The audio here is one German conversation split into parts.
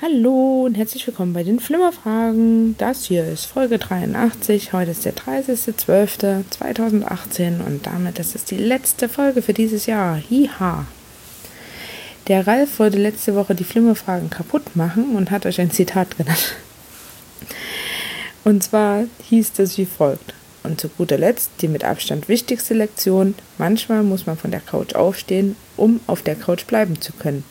Hallo und herzlich willkommen bei den Flimmerfragen. Das hier ist Folge 83. Heute ist der 30.12.2018 und damit ist es die letzte Folge für dieses Jahr. Hiha! Der Ralf wollte letzte Woche die Flimmerfragen kaputt machen und hat euch ein Zitat genannt. Und zwar hieß es wie folgt. Und zu guter Letzt die mit Abstand wichtigste Lektion. Manchmal muss man von der Couch aufstehen, um auf der Couch bleiben zu können.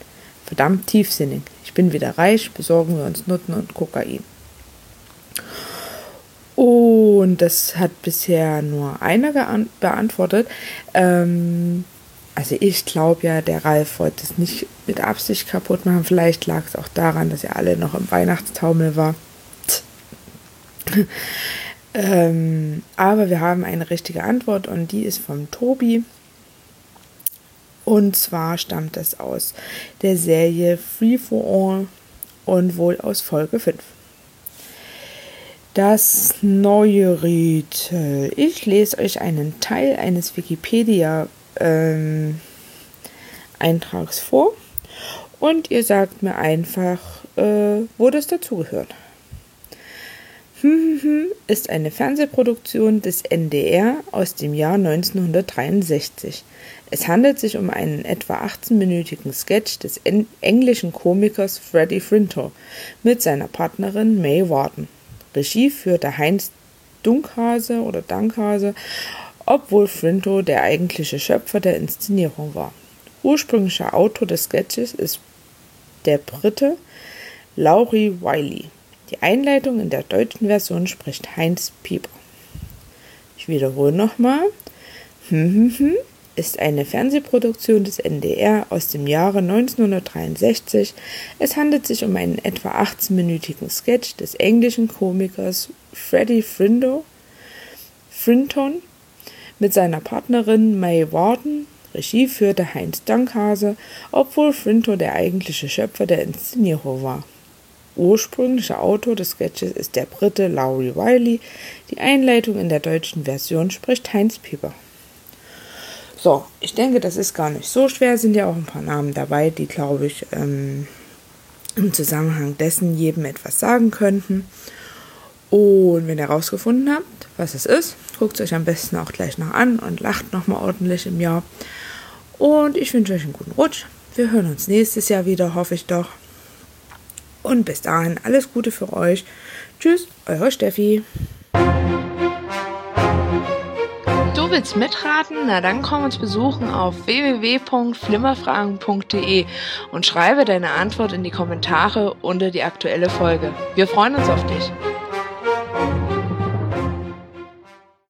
Verdammt tiefsinnig. Ich bin wieder reich, besorgen wir uns Nutten und Kokain. Und das hat bisher nur einer beantwortet. Ähm, also ich glaube ja, der Ralf wollte es nicht mit Absicht kaputt machen. Vielleicht lag es auch daran, dass er alle noch im Weihnachtstaumel war. Ähm, aber wir haben eine richtige Antwort und die ist vom Tobi. Und zwar stammt es aus der Serie Free for All und wohl aus Folge 5. Das neue Rätsel. Ich lese euch einen Teil eines Wikipedia ähm, vor und ihr sagt mir einfach, äh, wo das dazugehört. Ist eine Fernsehproduktion des NDR aus dem Jahr 1963. Es handelt sich um einen etwa 18-minütigen Sketch des englischen Komikers Freddie Frinto mit seiner Partnerin May Warden. Regie führte Heinz Dunkhase oder Dankhase, obwohl Frinto der eigentliche Schöpfer der Inszenierung war. Ursprünglicher Autor des Sketches ist der Brite Laurie Wiley. Die Einleitung in der deutschen Version spricht Heinz Pieper. Ich wiederhole nochmal. Hm, hm, hm ist eine Fernsehproduktion des NDR aus dem Jahre 1963. Es handelt sich um einen etwa 18-minütigen Sketch des englischen Komikers Freddie Frindo, Frinton mit seiner Partnerin May Warden. Regie führte Heinz Dankhase, obwohl Frinto der eigentliche Schöpfer der Inszenierung war. Ursprünglicher Autor des Sketches ist der Brite Laurie Wiley. Die Einleitung in der deutschen Version spricht Heinz Pieper. So, ich denke, das ist gar nicht so schwer. Sind ja auch ein paar Namen dabei, die, glaube ich, ähm, im Zusammenhang dessen jedem etwas sagen könnten. Und wenn ihr herausgefunden habt, was es ist, guckt es euch am besten auch gleich noch an und lacht nochmal ordentlich im Jahr. Und ich wünsche euch einen guten Rutsch. Wir hören uns nächstes Jahr wieder, hoffe ich doch. Und bis dahin alles Gute für euch. Tschüss, eure Steffi. Du willst mitraten? Na dann komm uns besuchen auf www.flimmerfragen.de und schreibe deine Antwort in die Kommentare unter die aktuelle Folge. Wir freuen uns auf dich.